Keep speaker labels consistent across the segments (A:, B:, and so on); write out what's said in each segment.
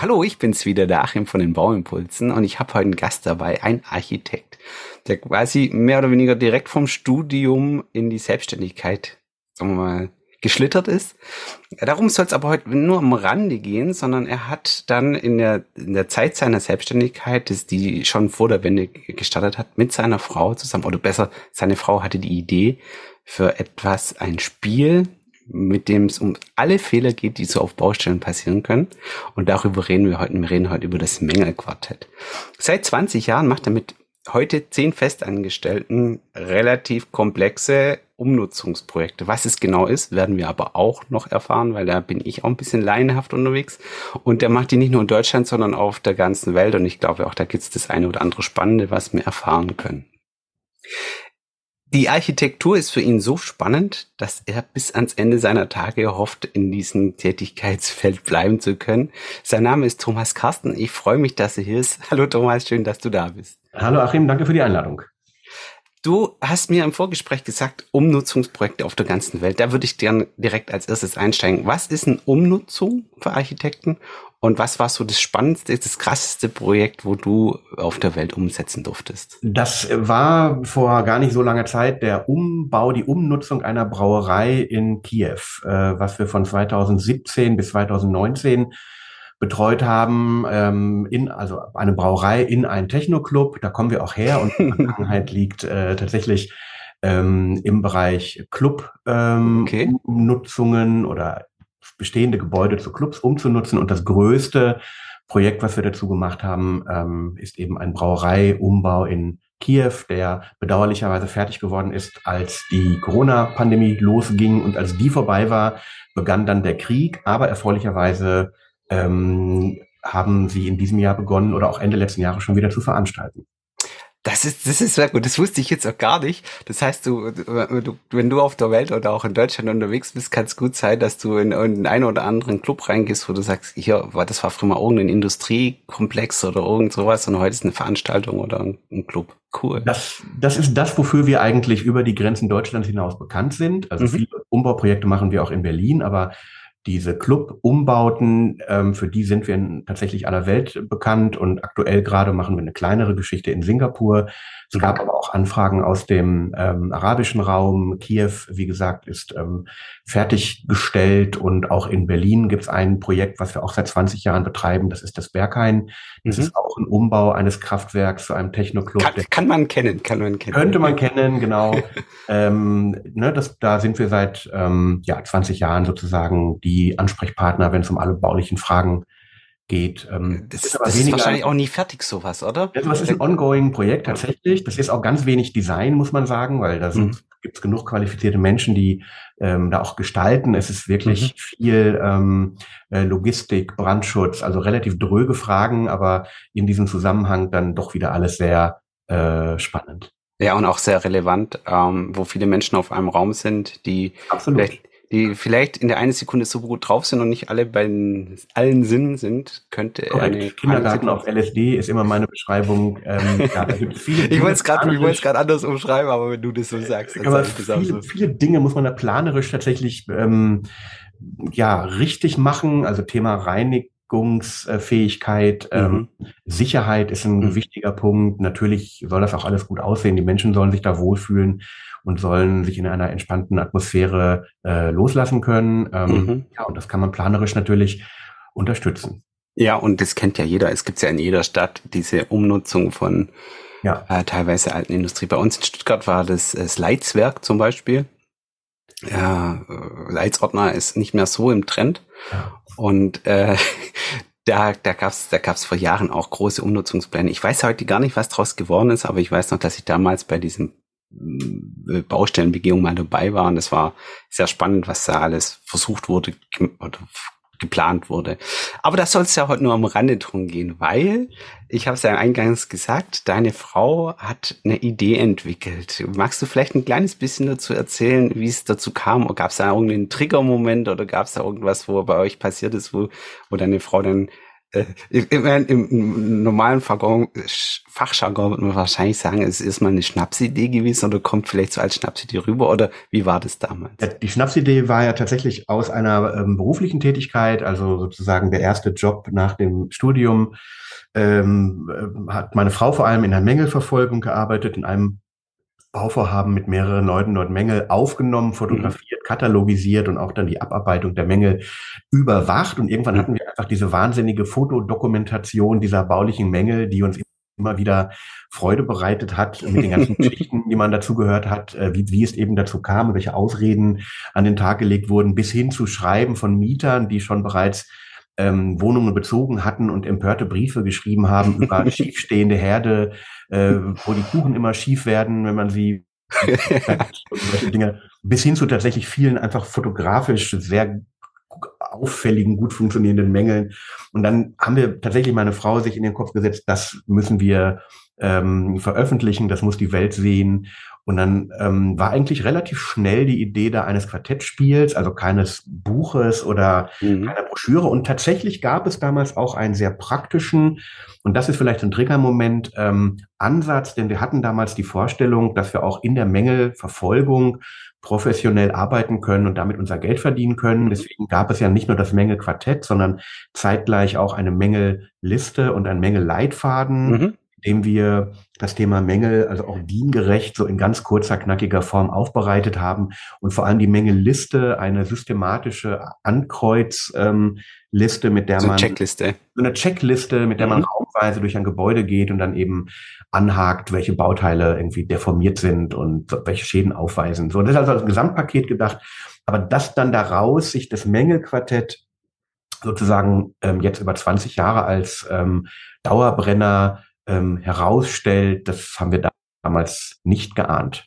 A: Hallo, ich bin's wieder, der Achim von den Bauimpulsen und ich habe heute einen Gast dabei, ein Architekt, der quasi mehr oder weniger direkt vom Studium in die Selbstständigkeit, sagen wir mal, geschlittert ist. Darum soll es aber heute nur am Rande gehen, sondern er hat dann in der, in der Zeit seiner Selbstständigkeit, die schon vor der Wende gestartet hat, mit seiner Frau zusammen, oder besser, seine Frau hatte die Idee für etwas, ein Spiel, mit dem es um alle Fehler geht, die so auf Baustellen passieren können. Und darüber reden wir heute. Wir reden heute über das Mängelquartett. Seit 20 Jahren macht er mit heute zehn Festangestellten relativ komplexe Umnutzungsprojekte. Was es genau ist, werden wir aber auch noch erfahren, weil da bin ich auch ein bisschen laienhaft unterwegs. Und der macht die nicht nur in Deutschland, sondern auf der ganzen Welt. Und ich glaube auch, da gibt es das eine oder andere Spannende, was wir erfahren können. Die Architektur ist für ihn so spannend, dass er bis ans Ende seiner Tage hofft, in diesem Tätigkeitsfeld bleiben zu können. Sein Name ist Thomas Carsten. Ich freue mich, dass er hier ist. Hallo Thomas, schön, dass du da bist.
B: Hallo Achim, danke für die Einladung.
A: Du hast mir im Vorgespräch gesagt, Umnutzungsprojekte auf der ganzen Welt. Da würde ich gerne direkt als erstes einsteigen. Was ist eine Umnutzung für Architekten und was war so das spannendste, das krasseste Projekt, wo du auf der Welt umsetzen durftest?
B: Das war vor gar nicht so langer Zeit der Umbau, die Umnutzung einer Brauerei in Kiew, äh, was wir von 2017 bis 2019 betreut haben, ähm, in, also eine Brauerei in einen Techno-Club. Da kommen wir auch her und die Vergangenheit liegt äh, tatsächlich ähm, im Bereich Club-Nutzungen ähm, okay. oder bestehende Gebäude zu Clubs umzunutzen. Und das größte Projekt, was wir dazu gemacht haben, ähm, ist eben ein Brauereiumbau in Kiew, der bedauerlicherweise fertig geworden ist, als die Corona-Pandemie losging. Und als die vorbei war, begann dann der Krieg. Aber erfreulicherweise ähm, haben sie in diesem Jahr begonnen oder auch Ende letzten Jahres schon wieder zu veranstalten.
A: Das ist, das ist sehr gut. Das wusste ich jetzt auch gar nicht. Das heißt, du, du, wenn du auf der Welt oder auch in Deutschland unterwegs bist, kann es gut sein, dass du in, in einen oder anderen Club reingehst, wo du sagst, hier, das war früher mal irgendein Industriekomplex oder irgend sowas und heute ist eine Veranstaltung oder ein, ein Club. Cool.
B: Das, das ist das, wofür wir eigentlich über die Grenzen Deutschlands hinaus bekannt sind. Also mhm. viele Umbauprojekte machen wir auch in Berlin, aber diese Club-Umbauten, ähm, für die sind wir in tatsächlich aller Welt bekannt und aktuell gerade machen wir eine kleinere Geschichte in Singapur. Es gab aber auch Anfragen aus dem ähm, arabischen Raum. Kiew, wie gesagt, ist ähm, fertiggestellt und auch in Berlin gibt es ein Projekt, was wir auch seit 20 Jahren betreiben. Das ist das Berghain. Das mhm. ist auch ein Umbau eines Kraftwerks zu einem Technoclub.
A: Kann, kann man kennen, kann man kennen.
B: Könnte man kennen, genau. ähm, ne, das, da sind wir seit ähm, ja, 20 Jahren sozusagen die Ansprechpartner, wenn es um alle baulichen Fragen geht.
A: Ähm, das, ist, das ist wahrscheinlich auch nie fertig, sowas, oder?
B: Das ist ein ongoing Projekt tatsächlich. Das ist auch ganz wenig Design, muss man sagen, weil da mhm. gibt es genug qualifizierte Menschen, die ähm, da auch gestalten. Es ist wirklich mhm. viel ähm, äh, Logistik, Brandschutz, also relativ dröge Fragen, aber in diesem Zusammenhang dann doch wieder alles sehr äh, spannend.
A: Ja, und auch sehr relevant, ähm, wo viele Menschen auf einem Raum sind, die Absolut. vielleicht die vielleicht in der einen Sekunde so gut drauf sind und nicht alle bei allen Sinnen sind, könnte
B: Korrekt. eine Kindergarten auf LSD ist immer meine Beschreibung. Ähm,
A: ja, ich wollte es gerade, ich wollte es gerade anders umschreiben, aber wenn du das so sagst, dann
B: aber viele, so. viele Dinge muss man da planerisch tatsächlich ähm, ja richtig machen. Also Thema Reinigungsfähigkeit, ähm, mhm. Sicherheit ist ein mhm. wichtiger Punkt. Natürlich soll das auch alles gut aussehen. Die Menschen sollen sich da wohlfühlen und sollen sich in einer entspannten Atmosphäre äh, loslassen können. Ähm, mhm. Ja, und das kann man planerisch natürlich unterstützen.
A: Ja, und das kennt ja jeder. Es gibt ja in jeder Stadt diese Umnutzung von ja. äh, teilweise alten Industrie. Bei uns in Stuttgart war das, das Leitzwerk zum Beispiel. Ja, äh, Leitsordner ist nicht mehr so im Trend. Ja. Und äh, da, da gab's da gab's vor Jahren auch große Umnutzungspläne. Ich weiß heute gar nicht, was draus geworden ist, aber ich weiß noch, dass ich damals bei diesem äh, Baustellenbegehung mal dabei war und es war sehr spannend, was da alles versucht wurde oder geplant wurde. Aber das soll es ja heute nur am Rande drum gehen, weil, ich habe es ja eingangs gesagt, deine Frau hat eine Idee entwickelt. Magst du vielleicht ein kleines bisschen dazu erzählen, wie es dazu kam? Gab es da irgendeinen Triggermoment oder gab es da irgendwas, wo bei euch passiert ist, wo, wo deine Frau dann Äh, ich meine, im normalen Fachjargon, Fachjargon würde man wahrscheinlich sagen, es ist mal eine Schnapsidee gewesen oder kommt vielleicht so als Schnapsidee rüber oder wie war das damals?
B: Die Schnapsidee war ja tatsächlich aus einer ähm, beruflichen Tätigkeit, also sozusagen der erste Job nach dem Studium. Ähm, äh, hat meine Frau vor allem in der Mängelverfolgung gearbeitet, in einem Bauvorhaben mit mehreren Leuten dort Mängel aufgenommen, fotografiert, mhm. katalogisiert und auch dann die Abarbeitung der Mängel überwacht. Und irgendwann mhm. hatten wir einfach diese wahnsinnige Fotodokumentation dieser baulichen Mängel, die uns immer wieder Freude bereitet hat mit den ganzen Geschichten, die man dazu gehört hat, äh, wie, wie es eben dazu kam, welche Ausreden an den Tag gelegt wurden, bis hin zu Schreiben von Mietern, die schon bereits ähm, Wohnungen bezogen hatten und empörte Briefe geschrieben haben über schiefstehende Herde, äh, wo die Kuchen immer schief werden, wenn man sie solche Dinge, bis hin zu tatsächlich vielen einfach fotografisch sehr auffälligen, gut funktionierenden Mängeln. Und dann haben wir tatsächlich meine Frau sich in den Kopf gesetzt, das müssen wir ähm, veröffentlichen, das muss die Welt sehen. Und dann ähm, war eigentlich relativ schnell die Idee da eines Quartettspiels, also keines Buches oder mhm. keiner Broschüre. Und tatsächlich gab es damals auch einen sehr praktischen, und das ist vielleicht ein Triggermoment, ähm, Ansatz, denn wir hatten damals die Vorstellung, dass wir auch in der Mängelverfolgung professionell arbeiten können und damit unser Geld verdienen können. Mhm. Deswegen gab es ja nicht nur das Mängelquartett, sondern zeitgleich auch eine Mängelliste und ein Mängelleitfaden. Mhm dem wir das Thema Mängel, also auch diengerecht, so in ganz kurzer, knackiger Form aufbereitet haben und vor allem die Mängelliste, eine systematische Ankreuzliste, ähm, mit der so man
A: Checkliste.
B: So eine Checkliste, mit der mhm. man raumweise durch ein Gebäude geht und dann eben anhakt, welche Bauteile irgendwie deformiert sind und welche Schäden aufweisen. So, das ist also als Gesamtpaket gedacht. Aber das dann daraus, sich das Mängelquartett sozusagen ähm, jetzt über 20 Jahre als ähm, Dauerbrenner ähm, herausstellt, das haben wir damals nicht geahnt.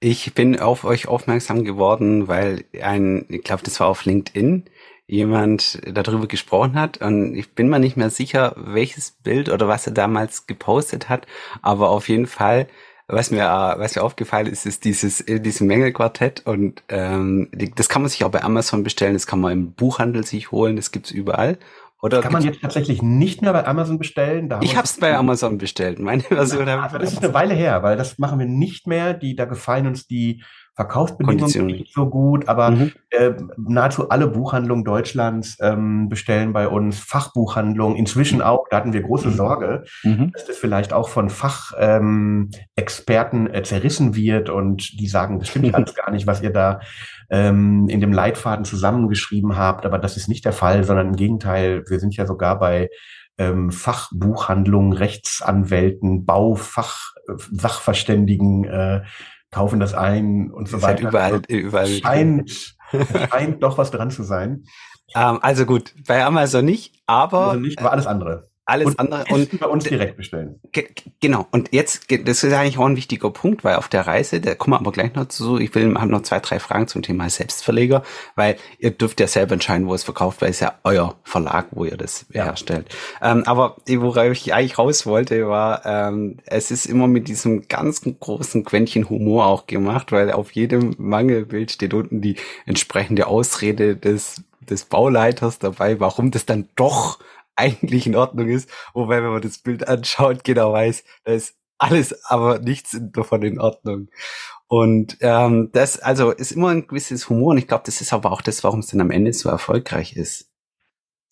A: Ich bin auf euch aufmerksam geworden, weil ein, ich glaube, das war auf LinkedIn, jemand darüber gesprochen hat und ich bin mir nicht mehr sicher, welches Bild oder was er damals gepostet hat, aber auf jeden Fall, was mir, was mir aufgefallen ist, ist dieses, dieses Mängelquartett und ähm, das kann man sich auch bei Amazon bestellen, das kann man im Buchhandel sich holen, das gibt's überall
B: oder kann man jetzt tatsächlich nicht mehr bei Amazon bestellen?
A: Da ich habe es bei Amazon bestellt. Meine Version
B: aber das ist eine Weile her, weil das machen wir nicht mehr. Die, da gefallen uns die Verkaufsbedingungen nicht so gut, aber mhm. äh, nahezu alle Buchhandlungen Deutschlands ähm, bestellen bei uns Fachbuchhandlungen. Inzwischen auch, da hatten wir große mhm. Sorge, mhm. dass das vielleicht auch von Fachexperten ähm, äh, zerrissen wird und die sagen, das stimmt alles gar nicht, was ihr da ähm, in dem Leitfaden zusammengeschrieben habt. Aber das ist nicht der Fall, sondern im Gegenteil, wir sind ja sogar bei ähm, Fachbuchhandlungen, Rechtsanwälten, Baufach, äh, Sachverständigen äh, kaufen das ein und so weiter.
A: Überall, also, überall.
B: Scheint, scheint doch was dran zu sein.
A: Ähm, also gut, bei Amazon nicht, aber.
B: Also nicht, aber alles andere
A: alles und andere
B: und bei uns direkt bestellen.
A: Genau. Und jetzt, das ist eigentlich auch ein wichtiger Punkt, weil auf der Reise, da kommen wir aber gleich noch zu, ich will, haben noch zwei, drei Fragen zum Thema Selbstverleger, weil ihr dürft ja selber entscheiden, wo es verkauft, weil es ja euer Verlag, wo ihr das ja. herstellt. Ähm, aber worauf ich eigentlich raus wollte, war, ähm, es ist immer mit diesem ganz großen Quäntchen Humor auch gemacht, weil auf jedem Mangelbild steht unten die entsprechende Ausrede des des Bauleiters dabei, warum das dann doch eigentlich in Ordnung ist. Wobei, wenn man das Bild anschaut, genau weiß, da ist alles, aber nichts davon in Ordnung. Und ähm, das also ist immer ein gewisses Humor und ich glaube, das ist aber auch das, warum es dann am Ende so erfolgreich ist.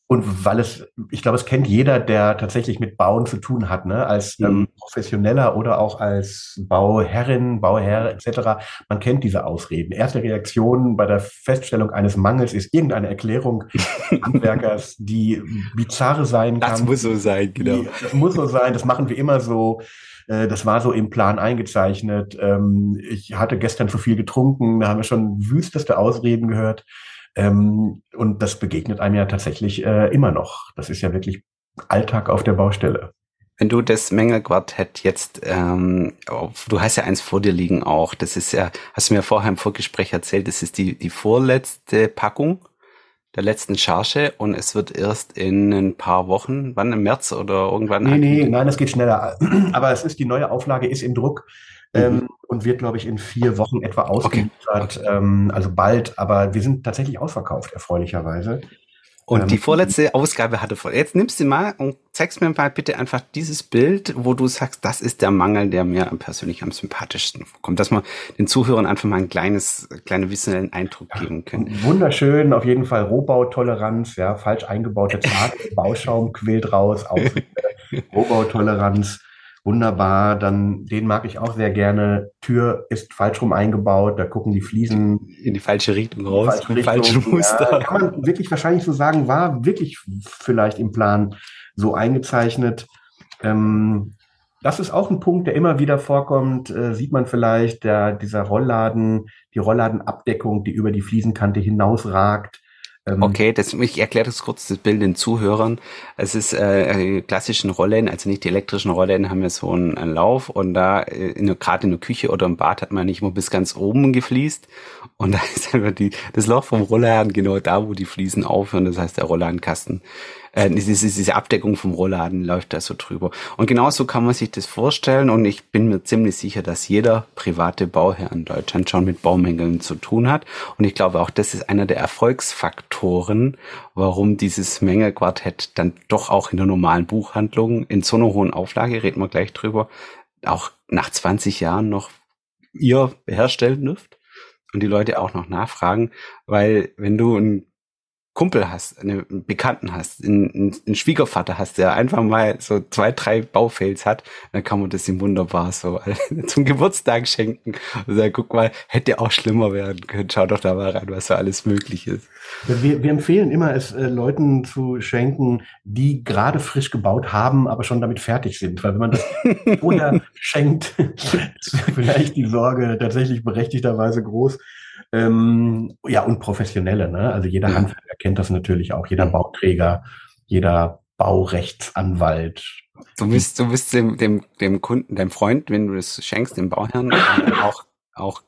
B: Und weil es, ich glaube, es kennt jeder, der tatsächlich mit Bauen zu tun hat, ne? als ähm, mhm. Professioneller oder auch als Bauherrin, Bauherr etc. Man kennt diese Ausreden. Erste Reaktion bei der Feststellung eines Mangels ist irgendeine Erklärung Handwerkers, die bizarre sein kann.
A: Das muss so sein, genau.
B: Die, das muss so sein, das machen wir immer so. Äh, das war so im Plan eingezeichnet. Ähm, ich hatte gestern zu viel getrunken, da haben wir schon wüsteste Ausreden gehört. Ähm, und das begegnet einem ja tatsächlich äh, immer noch. Das ist ja wirklich Alltag auf der Baustelle.
A: Wenn du das Mängelquartett jetzt, ähm, du hast ja eins vor dir liegen auch, das ist ja, hast du mir vorher im Vorgespräch erzählt, das ist die, die vorletzte Packung der letzten Charge und es wird erst in ein paar Wochen, wann im März oder irgendwann?
B: Nee, nee, nein, es geht schneller. Aber es ist, die neue Auflage ist im Druck. Ähm, mhm. und wird, glaube ich, in vier Wochen etwa ausgeliefert. Okay. Okay. Ähm, also bald, aber wir sind tatsächlich ausverkauft, erfreulicherweise.
A: Und ähm, die vorletzte Ausgabe hatte vor. Jetzt nimmst du mal und zeigst mir mal bitte einfach dieses Bild, wo du sagst, das ist der Mangel, der mir persönlich am sympathischsten kommt, dass man den Zuhörern einfach mal ein kleines, kleinen visuellen Eindruck geben können.
B: Wunderschön, auf jeden Fall Rohbautoleranz, ja, falsch eingebaute Tat, Bauschaum quillt raus, Rohbautoleranz wunderbar. Dann den mag ich auch sehr gerne. Tür ist falsch rum eingebaut, da gucken die Fliesen
A: in die falsche Richtung raus,
B: falsche Richtung. falschen Muster. Ja, kann man wirklich wahrscheinlich so sagen, war wirklich vielleicht im Plan so eingezeichnet. Ähm, das ist auch ein Punkt, der immer wieder vorkommt. Äh, sieht man vielleicht, der, dieser Rollladen, die Rollladenabdeckung, die über die Fliesenkante hinausragt.
A: Ähm, okay, das, ich erkläre das kurz, das Bild den Zuhörern. Es ist äh, klassischen Rollen, also nicht die elektrischen Rollen, haben wir so einen, einen Lauf und da äh, gerade in der Küche oder im Bad hat man nicht immer bis ganz oben gefliest und da ist einfach die, das Loch vom Rollladen genau da, wo die Fliesen aufhören, das heißt der Rollladenkasten äh, diese, diese Abdeckung vom Rollladen läuft da so drüber. Und genauso kann man sich das vorstellen und ich bin mir ziemlich sicher, dass jeder private Bauherr in Deutschland schon mit Baumängeln zu tun hat. Und ich glaube auch, das ist einer der Erfolgsfaktoren, warum dieses Mängelquartett dann doch auch in der normalen Buchhandlung in so einer hohen Auflage, reden wir gleich drüber, auch nach 20 Jahren noch ihr herstellen dürft und die Leute auch noch nachfragen, weil wenn du ein Kumpel hast, einen Bekannten hast, einen, einen Schwiegervater hast, der einfach mal so zwei, drei Baufails hat, dann kann man das ihm wunderbar so zum Geburtstag schenken. Und sagen, guck mal, hätte auch schlimmer werden können. Schau doch da mal rein, was so alles möglich ist.
B: Wir, wir empfehlen immer, es äh, Leuten zu schenken, die gerade frisch gebaut haben, aber schon damit fertig sind. Weil wenn man das vorher schenkt, ist vielleicht die Sorge tatsächlich berechtigterweise groß, ähm, ja, und Professionelle, ne? Also jeder ja. Handwerker kennt das natürlich auch, jeder Bauträger, jeder Baurechtsanwalt.
A: Du bist, du bist dem, dem, dem Kunden, deinem Freund, wenn du das schenkst, dem Bauherrn, auch, auch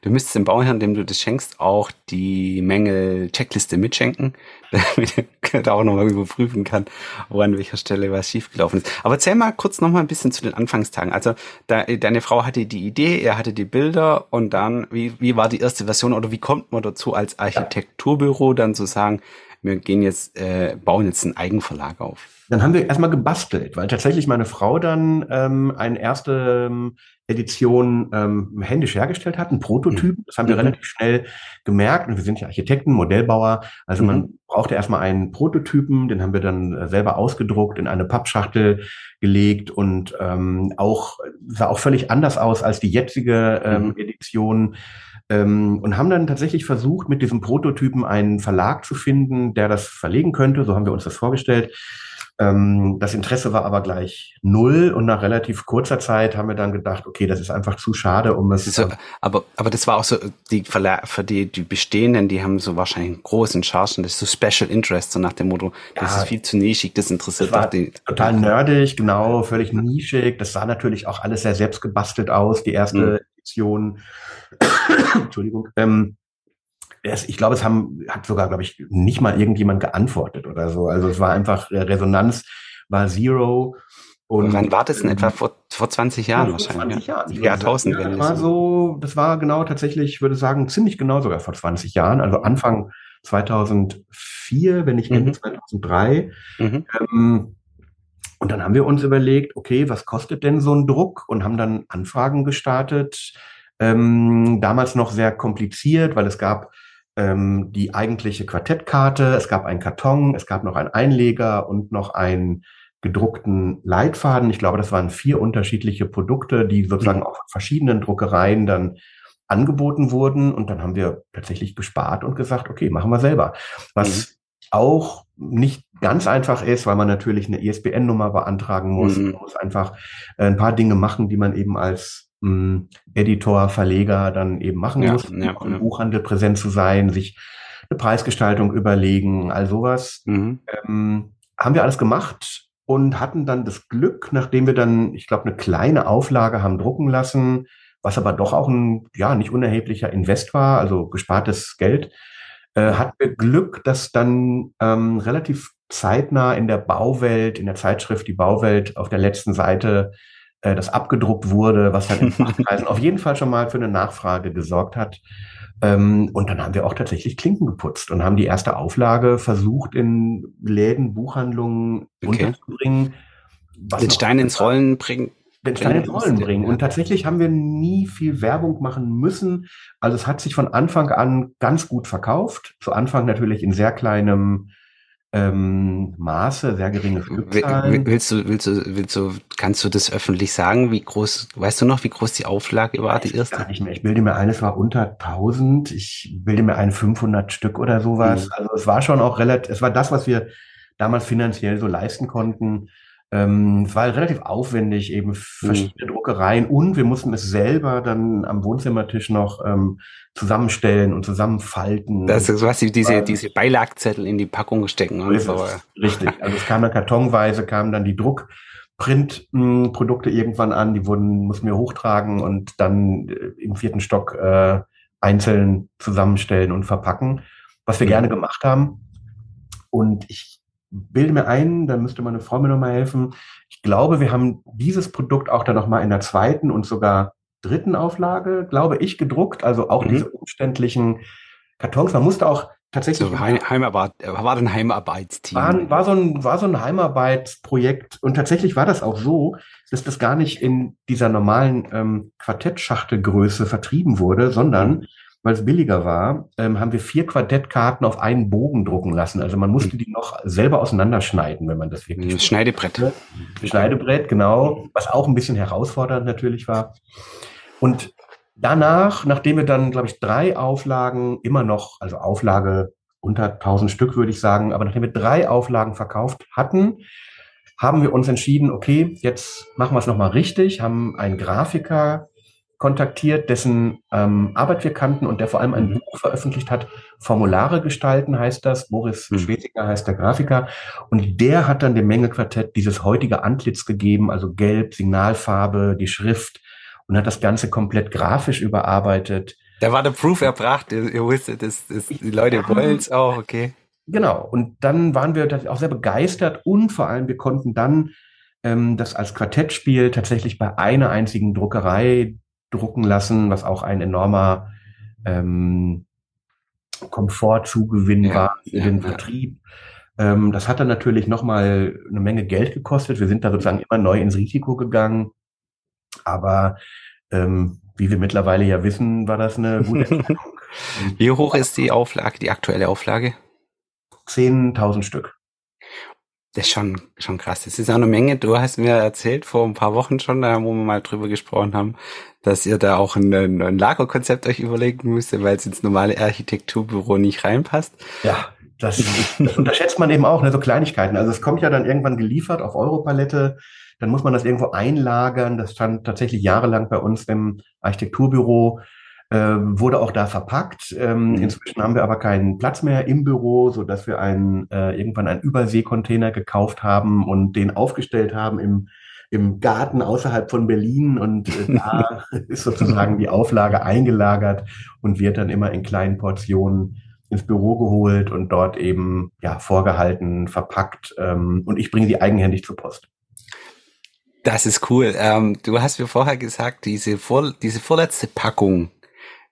A: Du müsstest dem Bauherrn, dem du das schenkst, auch die Mängel-Checkliste mitschenken, damit er da auch nochmal überprüfen kann, wo an welcher Stelle was schiefgelaufen ist. Aber erzähl mal kurz nochmal ein bisschen zu den Anfangstagen. Also da, deine Frau hatte die Idee, er hatte die Bilder und dann, wie, wie war die erste Version oder wie kommt man dazu als Architekturbüro dann zu sagen, wir gehen jetzt, äh, bauen jetzt einen Eigenverlag auf?
B: Dann haben wir erstmal gebastelt, weil tatsächlich meine Frau dann ähm, eine erste ähm, Edition ähm, händisch hergestellt hat, ein Prototyp. Mhm. Das haben wir mhm. relativ schnell gemerkt. Und wir sind ja Architekten, Modellbauer. Also mhm. man brauchte erstmal einen Prototypen, den haben wir dann äh, selber ausgedruckt, in eine Pappschachtel gelegt und ähm, auch sah auch völlig anders aus als die jetzige ähm, mhm. Edition. Ähm, und haben dann tatsächlich versucht, mit diesem Prototypen einen Verlag zu finden, der das verlegen könnte. So haben wir uns das vorgestellt. Ähm, das Interesse war aber gleich null und nach relativ kurzer Zeit haben wir dann gedacht, okay, das ist einfach zu schade, um es.
A: So, aber, aber das war auch so, die Verla für die, die bestehenden, die haben so wahrscheinlich einen großen Chargen, das ist so Special Interest, so nach dem Motto, das ja, ist viel zu nischig, das interessiert
B: das die. Total nerdig, genau, völlig nischig. Das sah natürlich auch alles sehr selbst gebastelt aus, die erste mhm. Edition. Entschuldigung. Ähm, es, ich glaube, es haben, hat sogar, glaube ich, nicht mal irgendjemand geantwortet oder so. Also es war einfach, äh, Resonanz war Zero.
A: Und wann war das denn etwa vor, vor 20 Jahren ja, wahrscheinlich? 20
B: Jahren. Jahrtausend. Ja, das war so, das war genau tatsächlich, ich würde sagen, ziemlich genau sogar vor 20 Jahren, also Anfang 2004, wenn nicht Ende mhm. 2003. Mhm. Ähm, und dann haben wir uns überlegt, okay, was kostet denn so ein Druck? Und haben dann Anfragen gestartet. Ähm, damals noch sehr kompliziert, weil es gab ähm, die eigentliche Quartettkarte, es gab einen Karton, es gab noch einen Einleger und noch einen gedruckten Leitfaden. Ich glaube, das waren vier unterschiedliche Produkte, die sozusagen mhm. auf verschiedenen Druckereien dann angeboten wurden. Und dann haben wir tatsächlich gespart und gesagt, okay, machen wir selber. Was mhm. auch nicht ganz einfach ist, weil man natürlich eine ISBN-Nummer beantragen muss. Mhm. Man muss einfach äh, ein paar Dinge machen, die man eben als ähm, Editor, Verleger dann eben machen ja, muss, ja, im ja. Buchhandel präsent zu sein, sich eine Preisgestaltung überlegen, all sowas. Mhm. Ähm, haben wir alles gemacht und hatten dann das Glück, nachdem wir dann, ich glaube, eine kleine Auflage haben drucken lassen, was aber doch auch ein ja nicht unerheblicher Invest war, also gespartes Geld, äh, hatten wir Glück, dass dann ähm, relativ zeitnah in der Bauwelt, in der Zeitschrift Die Bauwelt auf der letzten Seite äh, das abgedruckt wurde, was dann in Fachkreisen auf jeden Fall schon mal für eine Nachfrage gesorgt hat. Ähm, und dann haben wir auch tatsächlich Klinken geputzt und haben die erste Auflage versucht, in Läden, Buchhandlungen okay. unterzubringen.
A: Den Stein ins Rollen bringen.
B: Den Stein ins Rollen bringen. Und tatsächlich haben wir nie viel Werbung machen müssen. Also es hat sich von Anfang an ganz gut verkauft. Zu Anfang natürlich in sehr kleinem ähm, Maße, sehr geringe
A: Stückzahlen. Willst du, willst du, willst du, kannst du das öffentlich sagen? Wie groß, weißt du noch, wie groß die Auflage war, die erste?
B: Gar nicht mehr. Ich bilde mir ein, es war unter 1000. Ich bilde mir ein 500 Stück oder sowas. Mhm. Also es war schon auch relativ, es war das, was wir damals finanziell so leisten konnten. Ähm, es war relativ aufwendig, eben verschiedene mhm. Druckereien und wir mussten es selber dann am Wohnzimmertisch noch ähm, zusammenstellen und zusammenfalten.
A: Das ist was, diese, diese Beilagzettel in die Packung stecken und so.
B: Richtig. Also es kam dann kartonweise, kamen dann die Druckprintprodukte irgendwann an, die wurden, mussten wir hochtragen und dann äh, im vierten Stock äh, einzeln zusammenstellen und verpacken, was wir mhm. gerne gemacht haben. Und ich bilde mir ein, da müsste meine Frau mir nochmal helfen. Ich glaube, wir haben dieses Produkt auch dann nochmal in der zweiten und sogar dritten Auflage, glaube ich, gedruckt. Also auch mhm. diese umständlichen Kartons. Man musste auch tatsächlich. So
A: Heim, Heimarbeit, war ein Heimarbeitsteam.
B: War, war, so ein, war so ein Heimarbeitsprojekt. Und tatsächlich war das auch so, dass das gar nicht in dieser normalen ähm, Quartettschachtelgröße vertrieben wurde, sondern mhm weil es billiger war, ähm, haben wir vier Quartettkarten auf einen Bogen drucken lassen. Also man musste die noch selber auseinanderschneiden, wenn man das wirklich.
A: Schneidebrett.
B: Schneidebrett, genau. Was auch ein bisschen herausfordernd natürlich war. Und danach, nachdem wir dann, glaube ich, drei Auflagen immer noch, also Auflage unter 1000 Stück, würde ich sagen, aber nachdem wir drei Auflagen verkauft hatten, haben wir uns entschieden, okay, jetzt machen wir es nochmal richtig, haben einen Grafiker kontaktiert, dessen ähm, Arbeit wir kannten und der vor allem ein mhm. Buch veröffentlicht hat. Formulare gestalten heißt das. Boris mhm. Schwesiger heißt der Grafiker. Und der hat dann dem Mengequartett dieses heutige Antlitz gegeben, also Gelb, Signalfarbe, die Schrift und hat das Ganze komplett grafisch überarbeitet.
A: Da war der Proof erbracht. Ihr wusstet, das, das, die Leute wollen es auch, okay.
B: Genau. Und dann waren wir auch sehr begeistert und vor allem wir konnten dann ähm, das als Quartettspiel tatsächlich bei einer einzigen Druckerei drucken lassen, was auch ein enormer ähm, Komfortzugewinn ja, war für ja, den Vertrieb. Ähm, das hat dann natürlich nochmal eine Menge Geld gekostet. Wir sind da sozusagen immer neu ins Risiko gegangen. Aber ähm, wie wir mittlerweile ja wissen, war das eine gute Entscheidung.
A: wie hoch ist die Auflage, die aktuelle Auflage?
B: 10.000 Stück.
A: Das ist schon, schon krass. Das ist auch eine Menge. Du hast mir erzählt vor ein paar Wochen schon, da wo wir mal drüber gesprochen haben, dass ihr da auch ein, ein Lagerkonzept euch überlegen müsst, weil es ins normale Architekturbüro nicht reinpasst.
B: Ja, das, das unterschätzt man eben auch, ne, so Kleinigkeiten. Also es kommt ja dann irgendwann geliefert auf Europalette, dann muss man das irgendwo einlagern. Das stand tatsächlich jahrelang bei uns im Architekturbüro ähm, wurde auch da verpackt. Ähm, mhm. Inzwischen haben wir aber keinen Platz mehr im Büro, so dass wir einen, äh, irgendwann einen Überseekontainer gekauft haben und den aufgestellt haben im, im Garten außerhalb von Berlin. Und äh, da ist sozusagen die Auflage eingelagert und wird dann immer in kleinen Portionen ins Büro geholt und dort eben ja vorgehalten, verpackt. Ähm, und ich bringe sie eigenhändig zur Post.
A: Das ist cool. Ähm, du hast mir vorher gesagt, diese, vor, diese vorletzte Packung,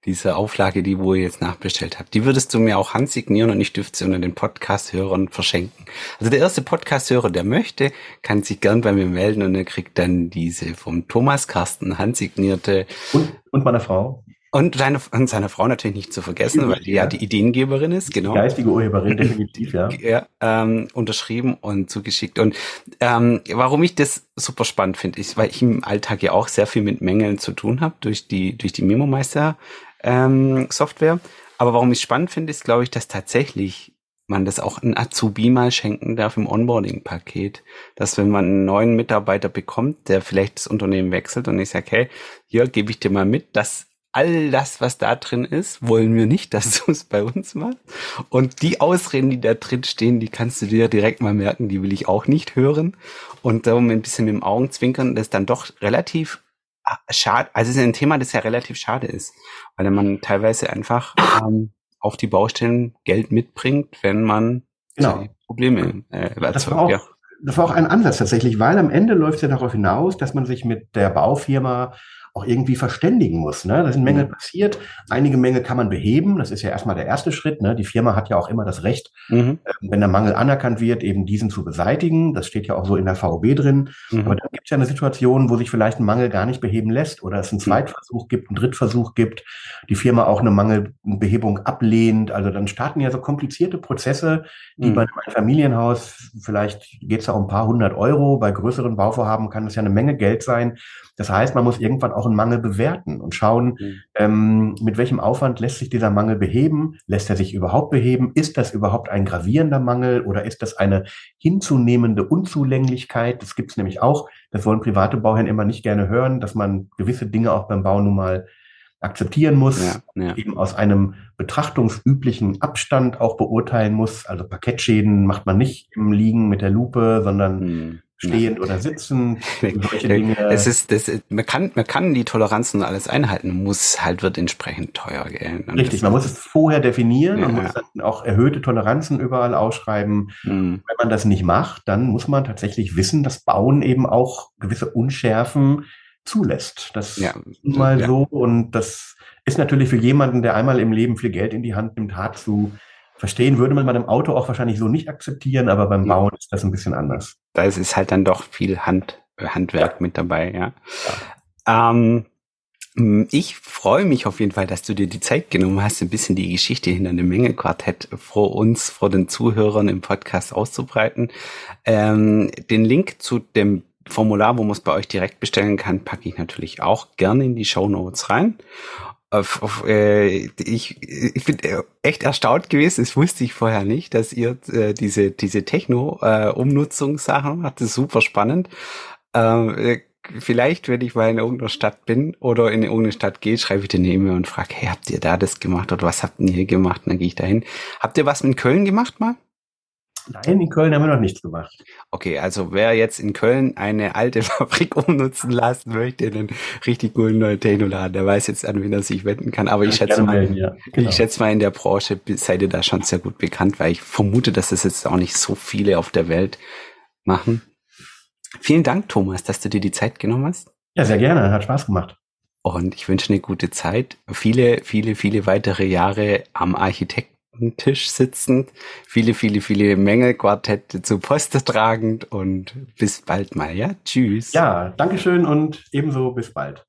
A: diese Auflage, die wo ihr jetzt nachbestellt habt, die würdest du mir auch handsignieren und ich dürfte sie unter den Podcast-Hörern verschenken. Also der erste Podcast-Hörer, der möchte, kann sich gern bei mir melden und er kriegt dann diese vom Thomas Carsten handsignierte.
B: Und, und meiner Frau.
A: Und, seine, und seine Frau natürlich nicht zu vergessen, weil die ja, ja die Ideengeberin ist, genau.
B: Die geistige Urheberin, definitiv, ja.
A: ja ähm, unterschrieben und zugeschickt. Und ähm, warum ich das super spannend finde, ist, weil ich im Alltag ja auch sehr viel mit Mängeln zu tun habe durch die, durch die Memo-Meister ähm, Software. Aber warum ich spannend finde, ist, glaube ich, dass tatsächlich man das auch ein Azubi mal schenken darf im Onboarding-Paket. Dass wenn man einen neuen Mitarbeiter bekommt, der vielleicht das Unternehmen wechselt und ich sage, hey, hier gebe ich dir mal mit, dass all das, was da drin ist, wollen wir nicht, dass du es bei uns machst. Und die Ausreden, die da drin stehen, die kannst du dir direkt mal merken, die will ich auch nicht hören. Und darum ein bisschen mit dem Augenzwinkern, das dann doch relativ schade, also es ist ein Thema, das ja relativ schade ist, weil man teilweise einfach ähm, auf die Baustellen Geld mitbringt, wenn man
B: genau.
A: Probleme
B: äh, das war auch, ja. das war auch ein Ansatz tatsächlich, weil am Ende läuft es ja darauf hinaus, dass man sich mit der Baufirma auch irgendwie verständigen muss. Ne? Da sind Mängel mhm. passiert. Einige Mängel kann man beheben. Das ist ja erstmal der erste Schritt. Ne? Die Firma hat ja auch immer das Recht, mhm. äh, wenn der Mangel anerkannt wird, eben diesen zu beseitigen. Das steht ja auch so in der VOB drin. Mhm. Aber dann gibt es ja eine Situation, wo sich vielleicht ein Mangel gar nicht beheben lässt oder es einen mhm. Zweitversuch gibt, einen Drittversuch gibt, die Firma auch eine Mangelbehebung ablehnt. Also dann starten ja so komplizierte Prozesse, die mhm. bei einem Familienhaus, vielleicht geht es ja um ein paar hundert Euro, bei größeren Bauvorhaben kann es ja eine Menge Geld sein. Das heißt, man muss irgendwann auch einen Mangel bewerten und schauen, mhm. ähm, mit welchem Aufwand lässt sich dieser Mangel beheben? Lässt er sich überhaupt beheben? Ist das überhaupt ein gravierender Mangel oder ist das eine hinzunehmende Unzulänglichkeit? Das gibt es nämlich auch. Das wollen private Bauherren immer nicht gerne hören, dass man gewisse Dinge auch beim Bau nun mal akzeptieren muss, ja, ja. eben aus einem betrachtungsüblichen Abstand auch beurteilen muss. Also Parkettschäden macht man nicht im Liegen mit der Lupe, sondern hm stehend oder sitzen,
A: solche Dinge. Es ist, das, man kann, man kann die Toleranzen und alles einhalten, muss halt wird entsprechend teuer?
B: Und Richtig, man muss es vorher definieren ja. und muss dann auch erhöhte Toleranzen überall ausschreiben. Mhm. Wenn man das nicht macht, dann muss man tatsächlich wissen, dass Bauen eben auch gewisse Unschärfen zulässt. Das ja. ist mal ja. so und das ist natürlich für jemanden, der einmal im Leben viel Geld in die Hand nimmt, hart zu verstehen, würde man bei einem Auto auch wahrscheinlich so nicht akzeptieren, aber beim Bauen ist das ein bisschen anders.
A: Da ist halt dann doch viel Hand, Handwerk ja. mit dabei, ja. ja. Ähm, ich freue mich auf jeden Fall, dass du dir die Zeit genommen hast, ein bisschen die Geschichte hinter dem Mengequartett vor uns, vor den Zuhörern im Podcast auszubreiten. Ähm, den Link zu dem Formular, wo man es bei euch direkt bestellen kann, packe ich natürlich auch gerne in die Show Notes rein auf, auf, äh, ich, ich bin äh, echt erstaunt gewesen, das wusste ich vorher nicht, dass ihr äh, diese, diese Techno-Umnutzungssachen äh, macht. Das ist super spannend. Ähm, äh, vielleicht, wenn ich mal in irgendeiner Stadt bin oder in irgendeine Stadt gehe, schreibe ich den E-Mail und frage, hey, habt ihr da das gemacht oder was habt ihr hier gemacht? Und dann gehe ich dahin. Habt ihr was in Köln gemacht mal?
B: Nein, in Köln haben wir noch nichts gemacht.
A: Okay, also wer jetzt in Köln eine alte Fabrik umnutzen lassen möchte, einen richtig coolen neuen Technoladen, der weiß jetzt, an wen er sich wenden kann. Aber ich schätze mal, melden, ja. genau. ich schätze mal, in der Branche seid ihr da schon sehr gut bekannt, weil ich vermute, dass das jetzt auch nicht so viele auf der Welt machen. Vielen Dank, Thomas, dass du dir die Zeit genommen hast.
B: Ja, sehr gerne. Hat Spaß gemacht.
A: Und ich wünsche eine gute Zeit. Viele, viele, viele weitere Jahre am Architekt Tisch sitzend, viele, viele, viele Mängelquartette zu Poste tragend und bis bald mal, ja? Tschüss.
B: Ja, Dankeschön und ebenso bis bald.